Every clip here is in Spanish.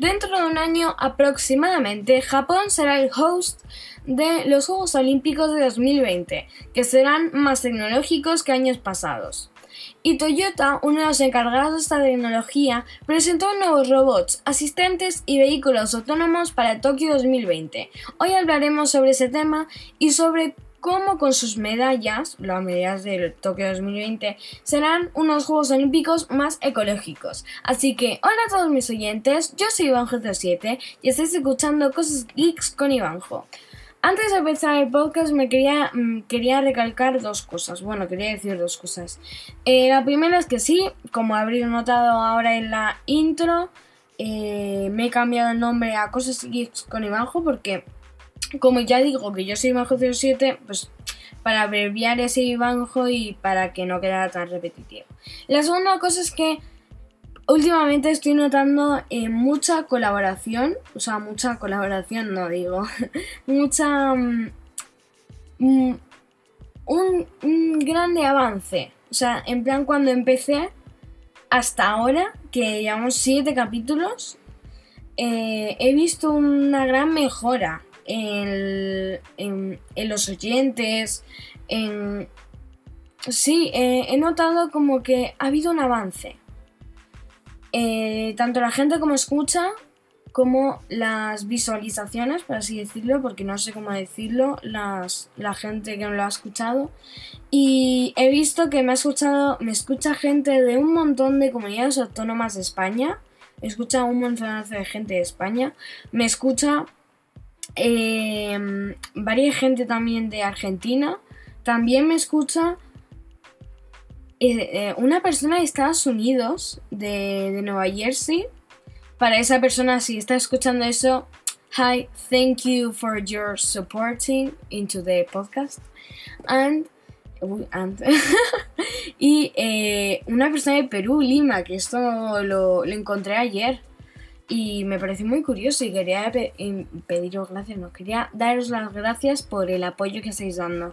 Dentro de un año aproximadamente, Japón será el host de los Juegos Olímpicos de 2020, que serán más tecnológicos que años pasados. Y Toyota, uno de los encargados de esta tecnología, presentó nuevos robots, asistentes y vehículos autónomos para Tokio 2020. Hoy hablaremos sobre ese tema y sobre cómo con sus medallas, las medallas del Tokio 2020, serán unos Juegos Olímpicos más ecológicos. Así que, hola a todos mis oyentes, yo soy Ivanjo07 y estáis escuchando Cosas Geeks con Ivanjo. Antes de empezar el podcast me quería, mm, quería recalcar dos cosas. Bueno, quería decir dos cosas. Eh, la primera es que sí, como habréis notado ahora en la intro, eh, me he cambiado el nombre a Cosas Geeks con Ivanjo porque, como ya digo que yo soy Ivanjo07, pues para abreviar ese Ivanjo y para que no quedara tan repetitivo. La segunda cosa es que últimamente estoy notando eh, mucha colaboración, o sea, mucha colaboración, no digo, mucha... Mm, mm, un, un, grande avance. O sea, en plan cuando empecé hasta ahora, que llevamos siete capítulos, eh, he visto una gran mejora en, los oyentes, en... Sí, eh, he notado como que ha habido un avance. Eh, tanto la gente como escucha como las visualizaciones, por así decirlo, porque no sé cómo decirlo, la gente que no lo ha escuchado. Y he visto que me ha escuchado, me escucha gente de un montón de comunidades autónomas de España. Escucha un montón de gente de España. Me escucha eh, varias gente también de Argentina. También me escucha eh, una persona de Estados Unidos, de, Nueva Jersey. Para esa persona, si está escuchando eso, hi, thank you for your supporting into the podcast. And, y eh, una persona de Perú, Lima, que esto lo, lo, encontré ayer y me pareció muy curioso y quería pediros gracias, no, quería daros las gracias por el apoyo que estáis dando.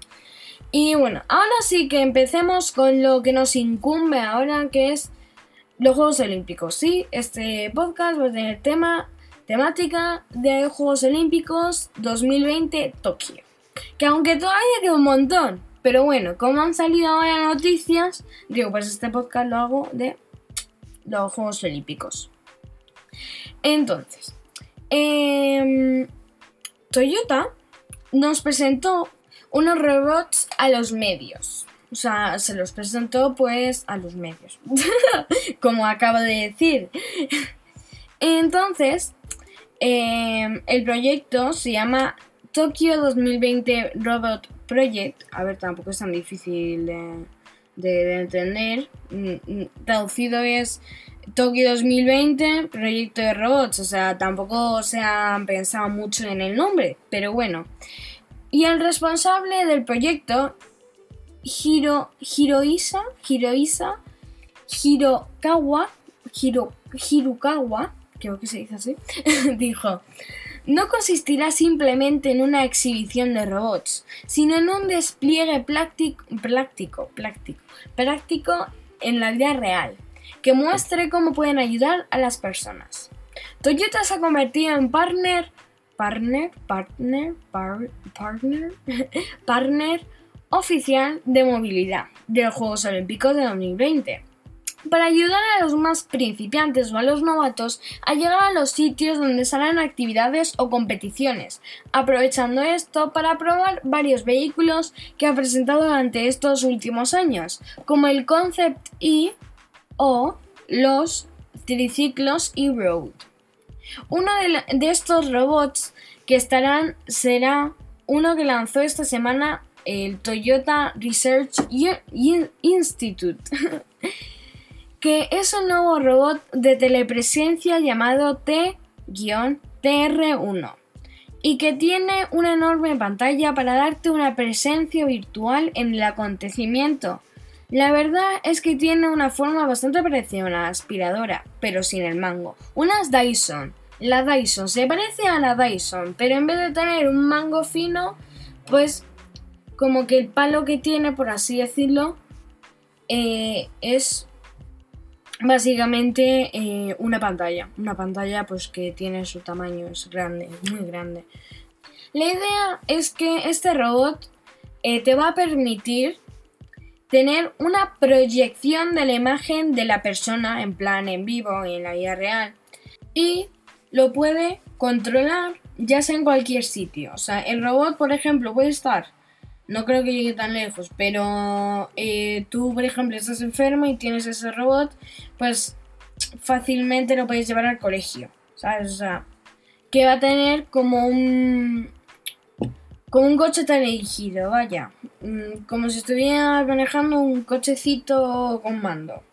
Y bueno, ahora sí que empecemos con lo que nos incumbe ahora, que es los Juegos Olímpicos. Sí, este podcast va a tener tema, temática de Juegos Olímpicos 2020 Tokio. Que aunque todavía queda un montón, pero bueno, como han salido ahora noticias, digo, pues este podcast lo hago de los Juegos Olímpicos. Entonces, eh, Toyota nos presentó unos robots a los medios. O sea, se los presentó pues a los medios. Como acabo de decir. Entonces, em, el proyecto se llama Tokyo 2020 Robot Project. A ver, tampoco es tan difícil de, entender. Mm, mm, traducido es Tokyo 2020 Proyecto de Robots. O sea, tampoco se han pensado mucho en el nombre. Pero bueno. Y el responsable del proyecto, Hiro, Hiroisa, Hiroisa, Hirokawa, Hiro, Hirokawa, creo que se dice así, dijo, no consistirá simplemente en una exhibición de robots, sino en un despliegue práctico, práctico, práctico, práctico en la vida real, que muestre cómo pueden ayudar a las personas. Toyota se ha convertido en partner partner, partner, partner, partner oficial de movilidad de los Juegos Olímpicos de 2020 para ayudar a los más principiantes o a los novatos a llegar a los sitios donde salen actividades o competiciones, aprovechando esto para probar varios vehículos que ha presentado durante estos últimos años, como el Concept E o los triciclos E-Road. Uno de, estos robots que estarán será uno que lanzó esta semana el Toyota Research Institute, que es un nuevo robot de telepresencia llamado T-TR1 y que tiene una enorme pantalla para darte una presencia virtual en el acontecimiento. La verdad es que tiene una forma bastante parecida a una aspiradora, pero sin el mango. Unas Dyson. La Dyson se parece a la Dyson, pero en vez de tener un mango fino, pues como que el palo que tiene, por así decirlo, eh, es básicamente eh, una pantalla. Una pantalla pues que tiene su tamaño, es grande, muy grande. La idea es que este robot eh, te va a permitir tener una proyección de la imagen de la persona en plan en vivo y en la vida real y lo puede controlar ya sea en cualquier sitio. O sea, el robot, por ejemplo, puede estar, no creo que llegue tan lejos, pero eh, tú, por ejemplo, estás enfermo y tienes ese robot, pues fácilmente lo puedes llevar al colegio, ¿sabes? O sea, que va a tener como un, con un coche tan elegido, vaya. Mm, como si estuviera manejando un cochecito con mando.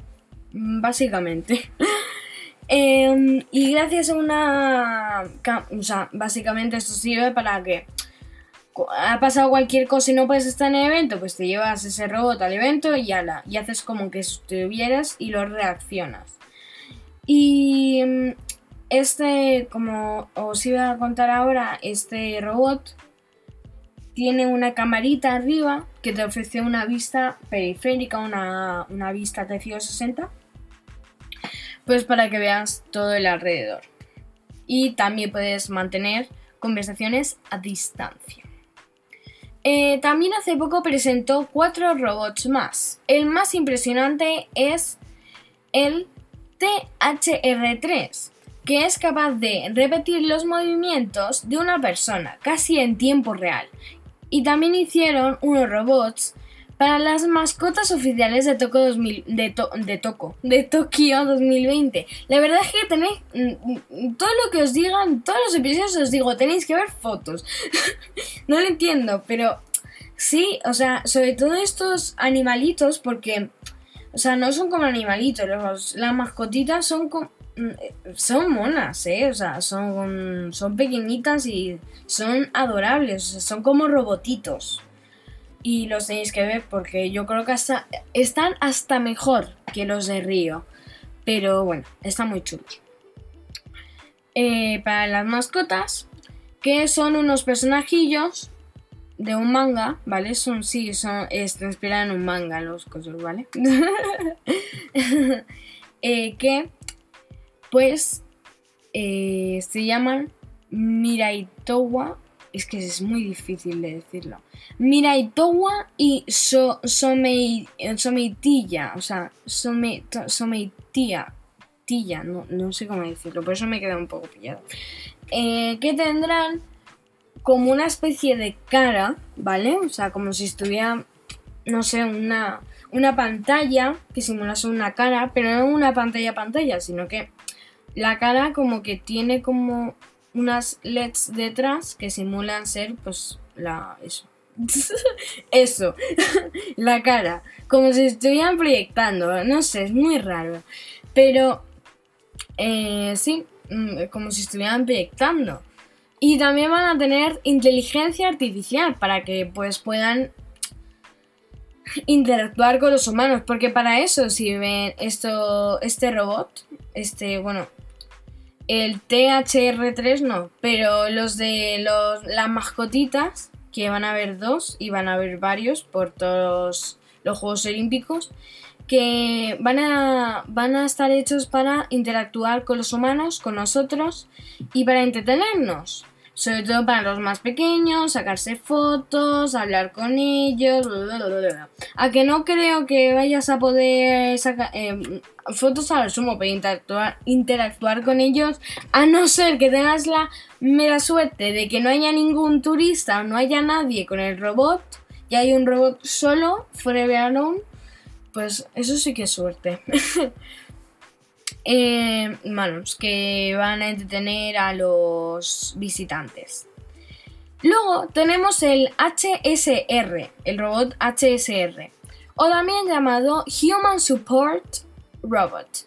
Mm, básicamente. Em, y gracias a una... O sea, básicamente esto sirve para que... Ha pasado cualquier cosa y no puedes estar en el evento, pues te llevas ese robot al evento y ala, y haces como que estuvieras y lo reaccionas. Y mm, este, como os iba a contar ahora, este robot tiene una camarita arriba que te ofrece una vista periférica, una, vista 360, pues para que veas todo el alrededor. Y también puedes mantener conversaciones a distancia. Eh, también hace poco presentó cuatro robots más. El más impresionante es el THR3, que es capaz de repetir los movimientos de una persona casi en tiempo real y también hicieron unos robots para las mascotas oficiales de, Toco 2000, de, de, Toco, de Tokio 2020. La verdad es que tenéis mm, mm, todo lo que os digan, todos los episodios os digo, tenéis que ver fotos. no lo entiendo, pero sí, o sea, sobre todo estos animalitos, porque, o sea, no son como animalitos, los, las mascotitas son como son monas, ¿eh? O sea, son, son pequeñitas y son adorables, son como robotitos. Y los tenéis que ver porque yo creo que están hasta mejor que los de Río. Pero bueno, están muy chulos. Eh, para las mascotas, que son unos personajillos de un manga, ¿vale? Son, sí, son, este, inspiran en un manga los cosas, ¿vale? eh, que pues se llaman Miraitowa, es que es muy difícil de decirlo. Miraitowa y so, Someitilla, o sea, some, Someitía, tilla, no, no, sé cómo decirlo, por eso me queda un poco pillado. Eh, que tendrán como una especie de cara, ¿vale? O sea, como si estuviera, no sé, una, una pantalla que simulase una cara, pero no una pantalla pantalla, sino que la cara como que tiene como unas LEDs detrás que simulan ser pues la eso. eso, la cara, como si estuvieran proyectando, no sé, es muy raro. Pero eh, sí, mm, como si estuvieran proyectando. Y también van a tener inteligencia artificial para que pues puedan interactuar con los humanos, porque para eso sirve esto, este robot, este, bueno, el THR3 no, pero los de los, las mascotitas, que van a haber dos y van a haber varios por todos los Juegos Olímpicos, que van a, van a estar hechos para interactuar con los humanos, con nosotros y para entretenernos sobre todo para los más pequeños, sacarse fotos, hablar con ellos, a que no creo que vayas a poder sacar eh, fotos a lo sumo, pero interactuar, interactuar con ellos, a no ser que tengas la mera suerte de que no haya ningún turista o no haya nadie con el robot, y hay un robot solo, forever alone, pues eso sí que es suerte. eh, que van a entretener a los visitantes. Luego tenemos el HSR, el robot HSR, o también llamado Human Support Robot.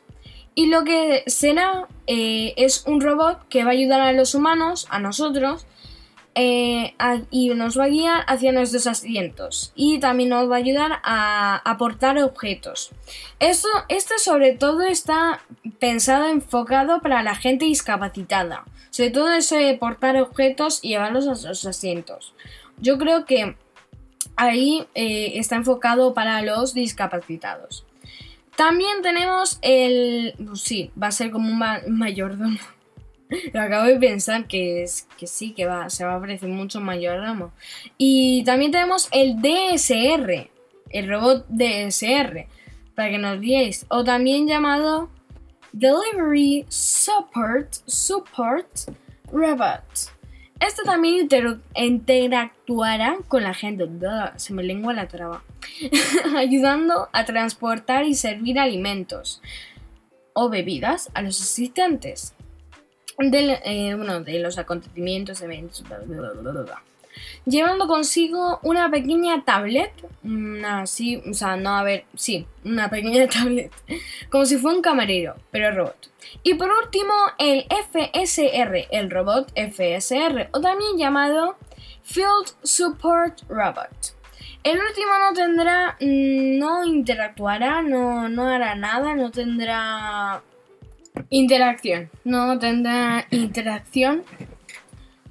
Y lo que será eh, es un robot que va a ayudar a los humanos, a nosotros, eh, y nos va a guiar hacia nuestros asientos y también nos va a ayudar a aportar objetos. Esto, sobre todo está pensado, enfocado para la gente discapacitada, sobre todo eso de portar objetos y llevarlos a los asientos. Yo creo que ahí eh, está enfocado para los discapacitados. También tenemos el... Sí, va a ser como un mayordomo. Lo acabo de pensar que, es, que sí, que va, se va a parecer mucho mayordomo. Y también tenemos el DSR, el robot DSR, para que nos digáis. O también llamado Delivery Support, Support Robot. Este también interactuará con la gente, se me lengua la traba, ayudando a transportar y servir alimentos o bebidas a los asistentes de, eh, bueno, de los acontecimientos, eventos, llevando consigo una pequeña tablet, una así, o sea, no a ver, sí, una pequeña tablet, como si fuera un camarero, pero robot. Y por último, el FSR, el robot FSR, o también llamado Field Support Robot. El último no tendrá, mm, no interactuará, no, no hará nada, no tendrá interacción, no tendrá interacción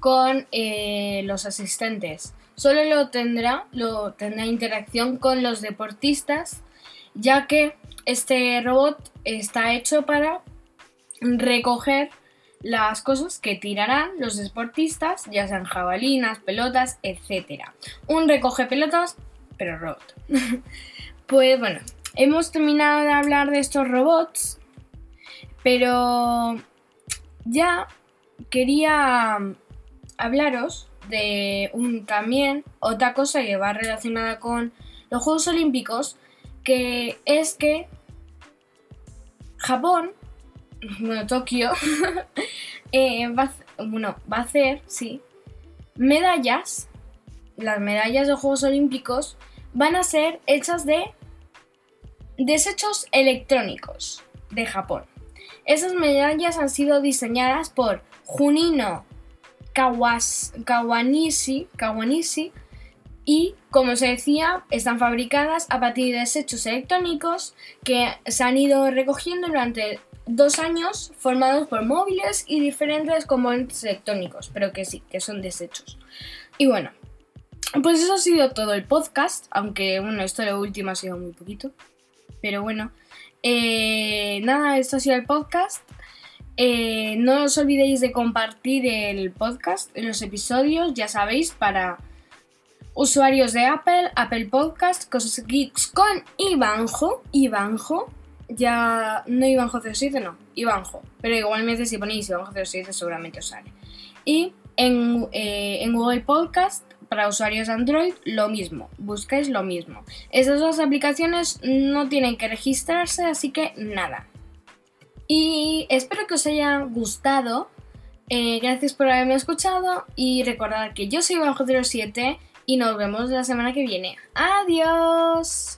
con eh, los asistentes. Solo lo tendrá, lo tendrá interacción con los deportistas, ya que este robot está hecho para recoger las cosas que tirarán los deportistas, ya sean jabalinas, pelotas, etc. Un recoge pelotas, pero robot. pues bueno, hemos terminado de hablar de estos robots, pero ya quería hablaros de un también otra cosa que va relacionada con los Juegos Olímpicos, que es que Japón, bueno, Tokio, eh, va, bueno, va a hacer, sí, medallas, las medallas de Juegos Olímpicos van a ser hechas de desechos electrónicos de Japón. Esas medallas han sido diseñadas por Junino Kawanishi, y, como se decía, están fabricadas a partir de desechos electrónicos que se han ido recogiendo durante dos años formados por móviles y diferentes componentes electrónicos, pero que sí, que son desechos. Y bueno, pues eso ha sido todo el podcast, aunque bueno, esto de último ha sido muy poquito, pero bueno, eh, nada, esto ha sido el podcast. Eh, no os olvidéis de compartir el podcast, los episodios, ya sabéis, para usuarios de Apple, Apple Podcast, Cosas Geeks con Ivanjo. Ivanjo, ya no Ivanjo 07, no, Ivanjo. Pero igualmente si ponéis Ivanjo 07 seguramente os sale. Y en, eh, en Google Podcast, para usuarios Android, lo mismo. Buscáis lo mismo. Esas dos aplicaciones no tienen que registrarse, así que nada. Y espero que os haya gustado. Eh, gracias por haberme escuchado y recordad que yo soy Bajo 07 y nos vemos la semana que viene. Adiós.